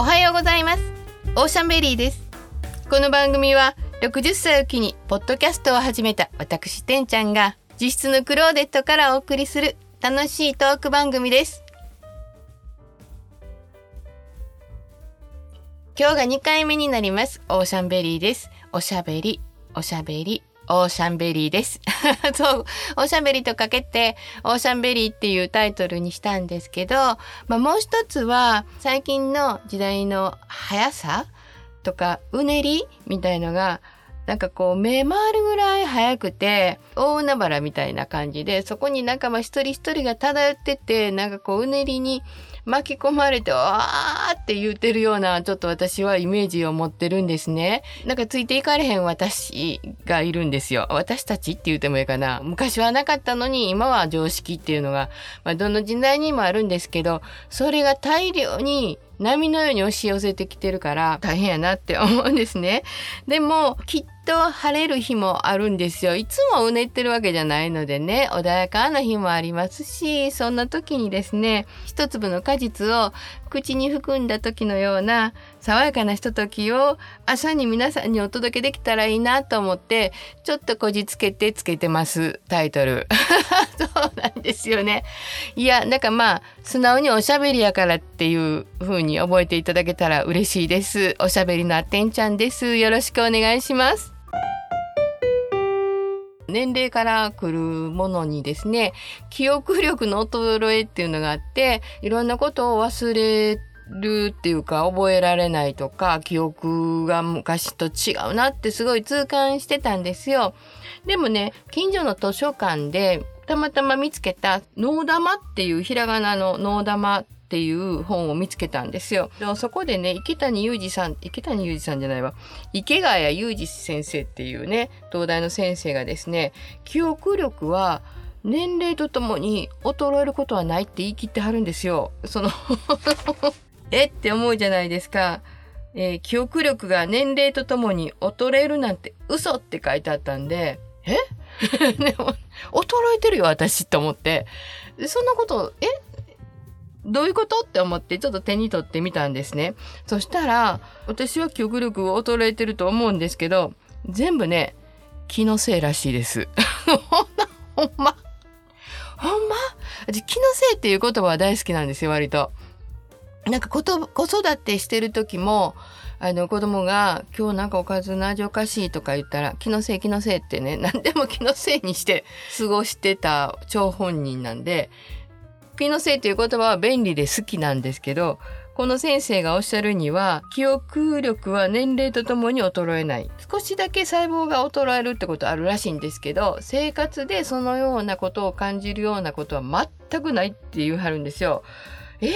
おはようございます。オーシャンベリーです。この番組は60歳を機にポッドキャストを始めた私てんちゃんが自室のクローゼットからお送りする楽しいトーク番組です。今日が2回目になります。オーシャンベリーです。おしゃべりおしゃべり。オーシャンベリーです。そう、オーシャンベリーとかけて、オーシャンベリーっていうタイトルにしたんですけど、まあもう一つは、最近の時代の速さとか、うねりみたいのが、なんかこう目回るぐらい速くて大海原みたいな感じでそこに仲間一人一人が漂っててなんかこううねりに巻き込まれて、わーって言ってるような、ちょっと私はイメージを持ってるんですね。なんかついていかれへん私がいるんですよ。私たちって言ってもいいかな。昔はなかったのに、今は常識っていうのが、まあ、どの時代にもあるんですけど、それが大量に波のように押し寄せてきてるから大変やなって思うんですね。でもきっと晴れる日もあるんですよ。いつもうねってるわけじゃないのでね穏やかな日もありますしそんな時にですね一粒の果実を口に含んだ時のような爽やかなひとときを朝に皆さんにお届けできたらいいなと思ってちょっとこじつけてつけてます。タイトル。そうなんですよね。いやなんかまあ素直におしゃべりやからっていう風に覚えていただけたら嬉しいです。おしゃべりのあてんちゃんです。よろしくお願いします。年齢から来るものにですね記憶力の衰えっていうのがあっていろんなことを忘れるっていうか覚えられないとか記憶が昔と違うなってすごい痛感してたんですよ。でもね近所の図書館でたまたま見つけた「脳玉」っていうひらがなの「脳玉」っていう本を見つけたんですよ。でもそこでね、池谷裕二さん、池谷裕二さんじゃないわ、池谷裕二先生っていうね、東大の先生がですね、記憶力は年齢とともに衰えることはないって言い切ってはるんですよ。その えって思うじゃないですか。えー、記憶力が年齢とともに衰えるなんて嘘って書いてあったんで、え？で も、衰えてるよ、私って思って。そんなこと、え？どういうこと？って思ってちょっと手に取ってみたんですね。そしたら、私は記憶力を衰えてると思うんですけど、全部ね、気のせいらしいです。ほんま。ほんまほんま？私気のせいっていう言葉は大好きなんですよ、割と。なんか子育てしてる時も、あの子供が今日なんかおかずの味おかしいとか言ったら気のせい気のせいってね何でも気のせいにして過ごしてた張本人なんで気のせいという言葉は便利で好きなんですけど、この先生がおっしゃるには、記憶力は年齢とともに衰えない。少しだけ細胞が衰えるってことあるらしいんですけど、生活でそのようなことを感じるようなことは全くないって言うはるんですよ。えー、全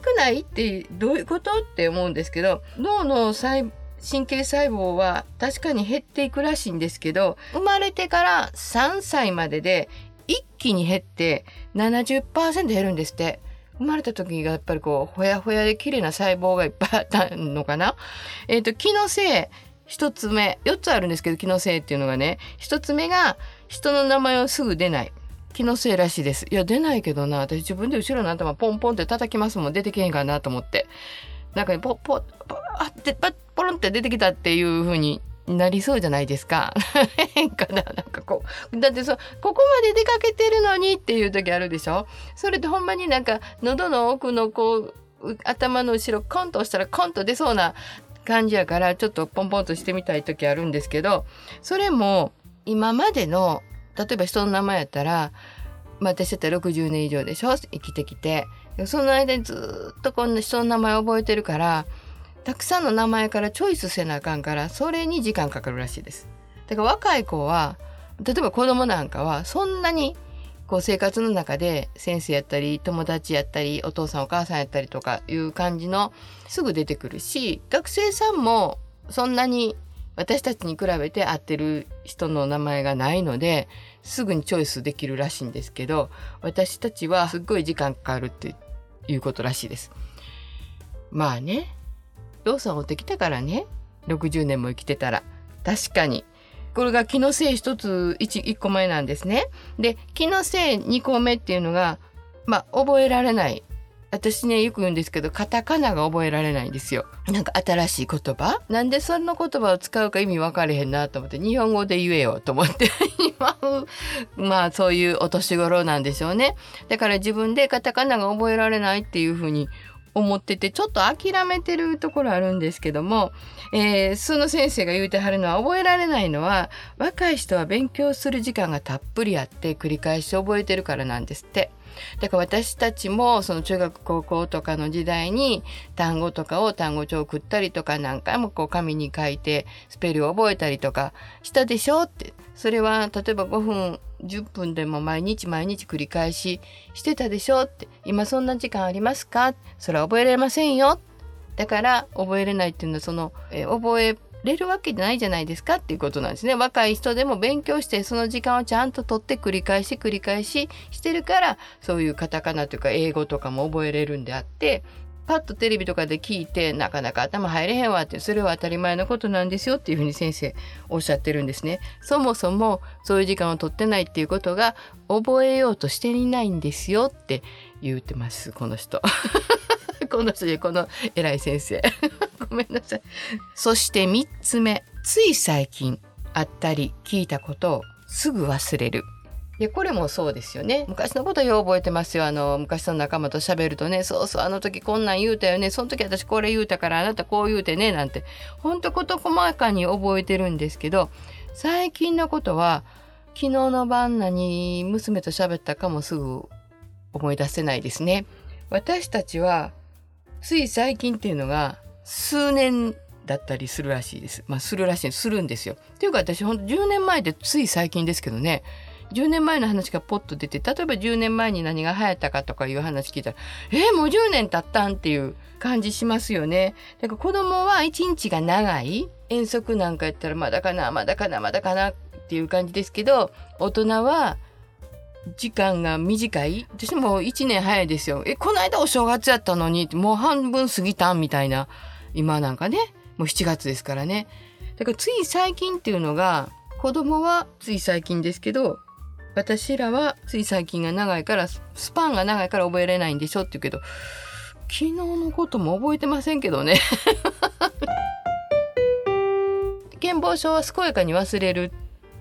くないってどういうことって思うんですけど、脳の細神経細胞は確かに減っていくらしいんですけど、生まれてから3歳までで一気に減って70%減るんですって。生まれた時がやっぱりこう、ほやほやで綺麗な細胞がいっぱいあったのかな？えっ、ー、と、気のせい、一つ目、四つあるんですけど、気のせいっていうのがね、一つ目が人の名前をすぐ出ない。気のせいらしいです。いや、出ないけどな、私自分で後ろの頭ポンポンって叩きますもん、出てけへんかなと思って。なんかね、ポッポッ、ポッって、ポロンって出てきたっていう風になりそうじゃないですか。変かななんかこう。だってそ、ここまで出かけてるのにっていう時あるでしょそれでほんまになんか喉の奥のこう、頭の後ろコンと押したらコンと出そうな感じやからちょっとポンポンとしてみたい時あるんですけど、それも今までの、例えば人の名前やったら、まあ私だったら60年以上でしょ生きてきて。その間にずっとこんな人の名前覚えてるから、たくさんの名前からチョイスせなあかんからそれに時間かかるらしいです。だから若い子は例えば子供なんかはそんなにこう生活の中で先生やったり友達やったりお父さんお母さんやったりとかいう感じのすぐ出てくるし学生さんもそんなに私たちに比べて合ってる人の名前がないのですぐにチョイスできるらしいんですけど私たちはすっごい時間かかるっていうことらしいです。まあねローソンをってきたからね。60年も生きてたら。確かに。これが気のせい一つ 1, 1個前なんですね。で気のせい2個目っていうのがまあ覚えられない。私ねよく言うんですけどカタカナが覚えられないんですよ。なんか新しい言葉？なんでその言葉を使うか意味分かれへんなと思って日本語で言えよと思って。今 まあそういうお年頃なんでしょうね。だから自分でカタカナが覚えられないっていうふうに思っててちょっと諦めてるところあるんですけども、えー、その先生が言うてはるのは覚えられないのは若い人は勉強する時間がたっぷりあって繰り返し覚えてるからなんですって。だから私たちもその中学高校とかの時代に単語とかを単語帳を送ったりとか何回もこう紙に書いてスペルを覚えたりとかしたでしょうって。それは例えば5分10分でも毎日毎日繰り返ししてたでしょうって。今そんな時間ありますか？それは覚えられませんよ。だから覚えれないっていうのはその、え覚えれるわけじゃないじゃないですかっていうことなんですね。若い人でも勉強してその時間をちゃんと取って繰り返し繰り返ししてるからそういうカタカナというか英語とかも覚えれるんであってパッとテレビとかで聞いてなかなか頭入れへんわってそれは当たり前のことなんですよっていうふうに先生おっしゃってるんですね。そもそもそういう時間を取ってないっていうことが覚えようとしていないんですよって言ってますこの人。この人この偉い先生ごめんなさい。そして3つ目。つい最近あったり聞いたことをすぐ忘れる。でこれもそうですよね。昔のことよう覚えてますよ。あの昔の仲間と喋るとね。そうそうあの時こんなん言うたよね。その時私これ言うたからあなたこう言うてね。なんて。ほんと事細かに覚えてるんですけど最近のことは昨日の晩何娘と喋ったかもすぐ思い出せないですね。私たちはつい最近っていうのが数年だったりするらしいです。まあするらしいするんですよ。っていうか私ほんと10年前でつい最近ですけどね10年前の話がポッと出て例えば10年前に何が流行ったかとかいう話聞いたらえー、もう10年経ったんっていう感じしますよね。だから子供は一日が長い遠足なんかやったらまだかなまだかなまだかなっていう感じですけど大人は時間が短い私も1年早いですよ。え、この間お正月やったのに、もう半分過ぎたんみたいな。今なんかね、もう7月ですからね。だからつい最近っていうのが、子供はつい最近ですけど、私らはつい最近が長いから、スパンが長いから覚えれないんでしょって言うけど、昨日のことも覚えてませんけどね。健忘症は健やかに忘れる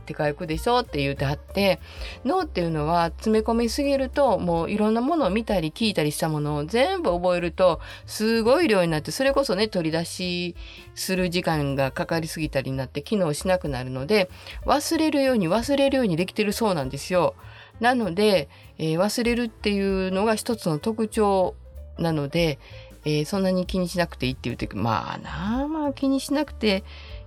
って書くでしょって言うてはって脳っていうのは詰め込みすぎるともういろんなものを見たり聞いたりしたものを全部覚えるとすごい量になってそれこそね取り出しする時間がかかりすぎたりになって機能しなくなるので忘れるように忘れるようにできてるそうなんですよ。なので、えー、忘れるっていうのが一つの特徴なので、えー、そんなに気にしなくていいって言うてまあなあまあ気にしなくて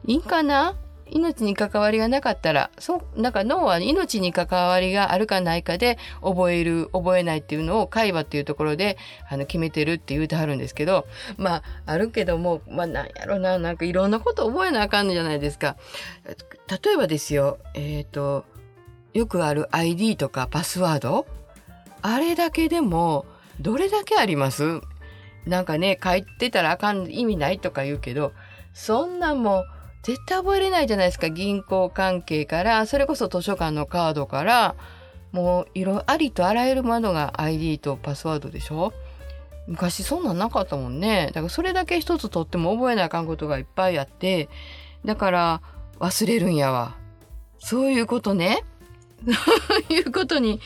いいかな？命に関わりがなかったらそうなんか脳は命に関わりがあるかないかで覚える覚えないっていうのを海馬っていうところであの決めてるって言うてはるんですけどまああるけどもまあなんやろななんかいろんなこと覚えなあかんじゃないですか。例えばですよえっ、ー、とよくある ID とかパスワード？あれだけでもどれだけあります？なんかね書いてたらあかん意味ないとか言うけどそんなもう絶対覚えれないじゃないですか銀行関係からそれこそ図書館のカードからもういろありとあらゆるものが ID とパスワードでしょ？昔そんなんなかったもんね。だからそれだけ一つとっても覚えなあかんことがいっぱいあってだから忘れるんやわ。そういうことね。そ ういうことに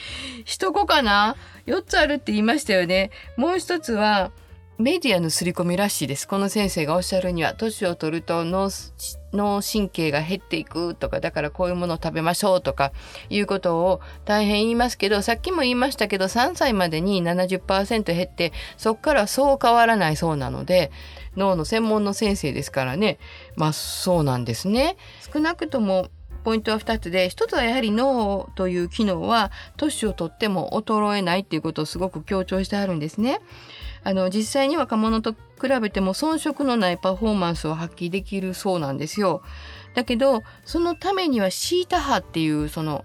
しとこかな。4つあるって言いましたよね。もう一つはメディアの刷り込みらしいです。この先生がおっしゃるには、年を取ると脳神経が減っていくとか、だからこういうものを食べましょうとかいうことを大変言いますけど、さっきも言いましたけど、3歳までに70%減って、そこからそう変わらないそうなので、脳の専門の先生ですからね。まあそうなんですね。少なくともポイントは2つで1つはやはり脳という機能は年をとっても衰えないっていうことをすごく強調してあるんですね。あの実際に若者と比べても遜色のないパフォーマンスを発揮できるそうなんですよ。だけどそのためにはシータ波っていうその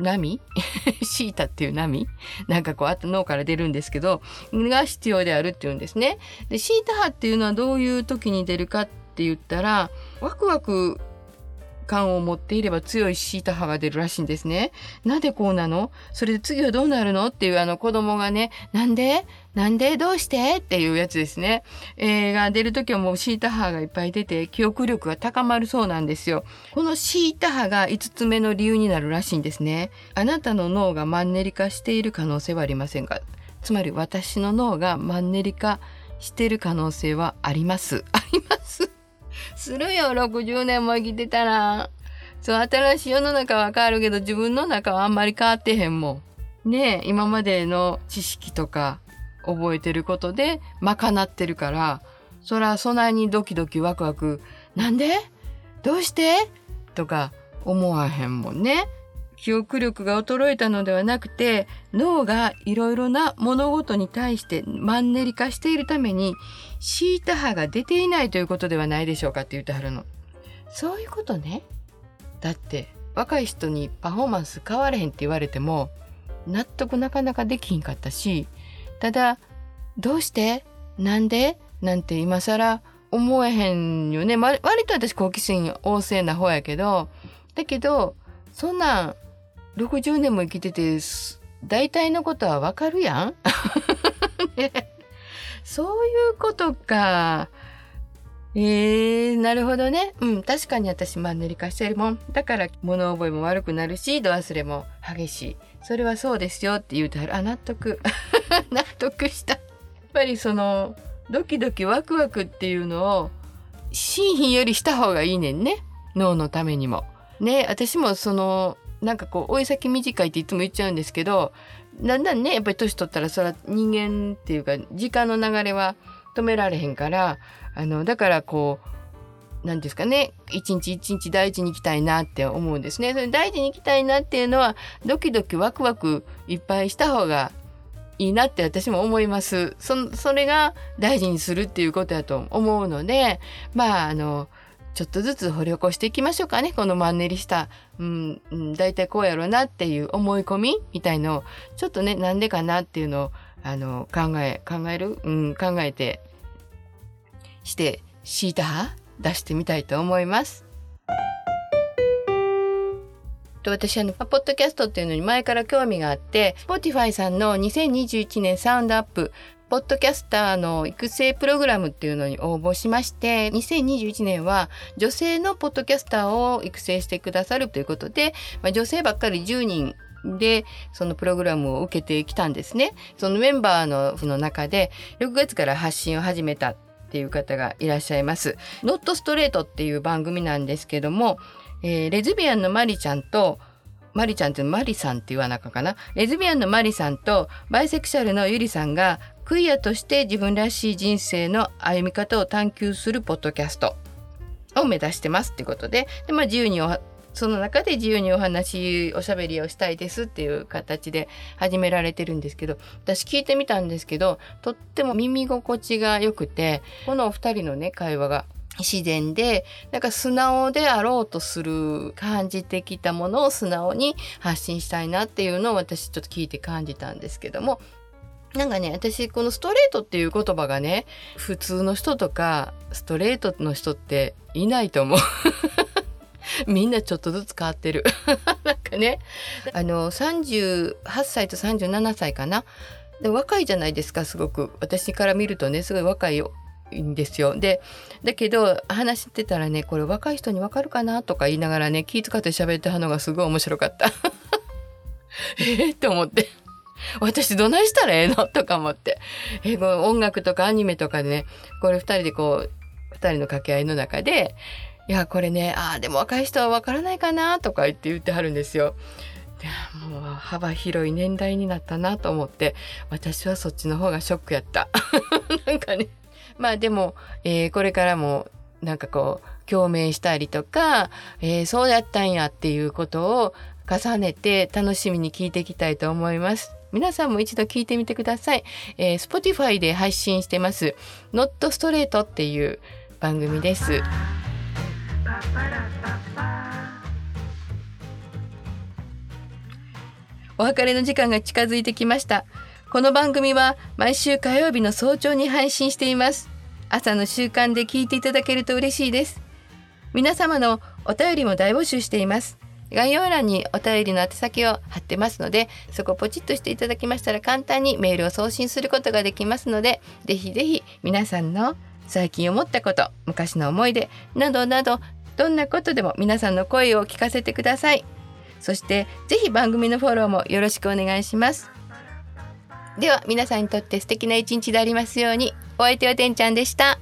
波？シータっていう波？なんかこう脳から出るんですけどが必要であるっていうんですね。でシータ波っていうのはどういう時に出るかって言ったらワクワク感を持っていれば強いシータ波が出るらしいんですね。なんでこうなの？それで次はどうなるの？っていうあの子供がね、なんで？なんでどうして？っていうやつですね。えー、が出るときはもうシータ波がいっぱい出て記憶力が高まるそうなんですよ。このシータ波が5つ目の理由になるらしいんですね。あなたの脳がマンネリ化している可能性はありませんか？つまり私の脳がマンネリ化してる可能性はあります。あります。するよ、60年も生きてたら。そう、新しい世の中は変わるけど、自分の中はあんまり変わってへんもん。ねえ、今までの知識とか覚えてることで賄ってるから、そらそないにドキドキワクワク、なんで？どうして？とか思わへんもんね。記憶力が衰えたのではなくて脳がいろいろな物事に対してマンネリ化しているためにシータ波が出ていないということではないでしょうかって言ってはるの。そういうことね。だって若い人にパフォーマンス変われへんって言われても納得なかなかできひんかったしただどうして？なんで？なんて今更思えへんよね、ま、割と私好奇心旺盛な方やけどだけどそんなん60年も生きてて大体のことはわかるやん、ね、そういうことか。えー、なるほどね。うん、確かに私マンネリ化してるもん。だから物覚えも悪くなるし、度忘れも激しい。それはそうですよって言うとあ、納得。納得した。やっぱりその、ドキドキワクワクっていうのを、心品よりした方がいいねんね。脳のためにも。ね、私もその、なんかこう追い先短いっていつも言っちゃうんですけどだんだんねやっぱり年取ったらそれは人間っていうか時間の流れは止められへんからあのだからこう何ですかね一日一日大事に行きたいなって思うんですね。それ大事に行きたいなっていうのはドキドキワクワクいっぱいした方がいいなって私も思います。そそれが大事にするっていうことやと思うのでまああのちょっとずつ掘り起こしていきましょうかね。このマンネリした、うん、大体こうやろうなっていう思い込みみたいのを、ちょっとね、なんでかなっていうのを、あの、考え、考える？うん、考えて、して、シータ派出してみたいと思います。と私あの、ポッドキャストっていうのに前から興味があって、Spotify さんの2021年サウンドアップポッドキャスターの育成プログラムっていうのに応募しまして、2021年は女性のポッドキャスターを育成してくださるということで、まあ、女性ばっかり10人で、そのプログラムを受けてきたんですね。そのメンバーのの中で、6月から発信を始めたっていう方がいらっしゃいます。ノットストレートっていう番組なんですけども、えー、レズビアンのマリちゃんと、マリちゃんってマリさんって言わなかかな。レズビアンのマリさんとバイセクシャルのユリさんがクイアとして自分らしい人生の歩み方を探求するポッドキャストを目指してますってことでで、まあ、自由にその中で自由にお話おしゃべりをしたいですっていう形で始められてるんですけど私聞いてみたんですけどとっても耳心地が良くてこのお二人のね会話が自然でなんか素直であろうとする感じてきたものを素直に発信したいなっていうのを私ちょっと聞いて感じたんですけどもなんかね、私、このストレートっていう言葉がね、普通の人とか、ストレートの人っていないと思う。みんなちょっとずつ変わってる。なんかね、あの、38歳と37歳かな。で若いじゃないですか、すごく。私から見るとね、すごい若いんですよ。で、だけど、話してたらね、これ若い人にわかるかなとか言いながらね、気遣って喋ってはのがすごい面白かった。ええと思って。私どないしたらええのとか思って。えこ音楽とかアニメとかでね、これ二人でこう、二人の掛け合いの中で、いや、これね、ああ、でも若い人はわからないかなとか言って言ってはるんですよ。もう幅広い年代になったなと思って、私はそっちの方がショックやった。なんかね。まあでも、えー、これからもなんかこう、共鳴したりとか、えー、そうやったんやっていうことを重ねて楽しみに聞いていきたいと思います。皆さんも一度聞いてみてください。えー、Spotify で配信してます Not Straight っていう番組です。お別れの時間が近づいてきました。この番組は毎週火曜日の早朝に配信しています。朝の習慣で聞いていただけると嬉しいです。皆様のお便りも大募集しています概要欄にお便りの宛先を貼ってますのでそこをポチッとしていただきましたら簡単にメールを送信することができますのでぜひぜひ皆さんの最近思ったこと昔の思い出などなどどんなことでも皆さんの声を聞かせてくださいそしてぜひ番組のフォローもよろしくお願いしますでは皆さんにとって素敵な一日でありますようにお相手はてんちゃんでした。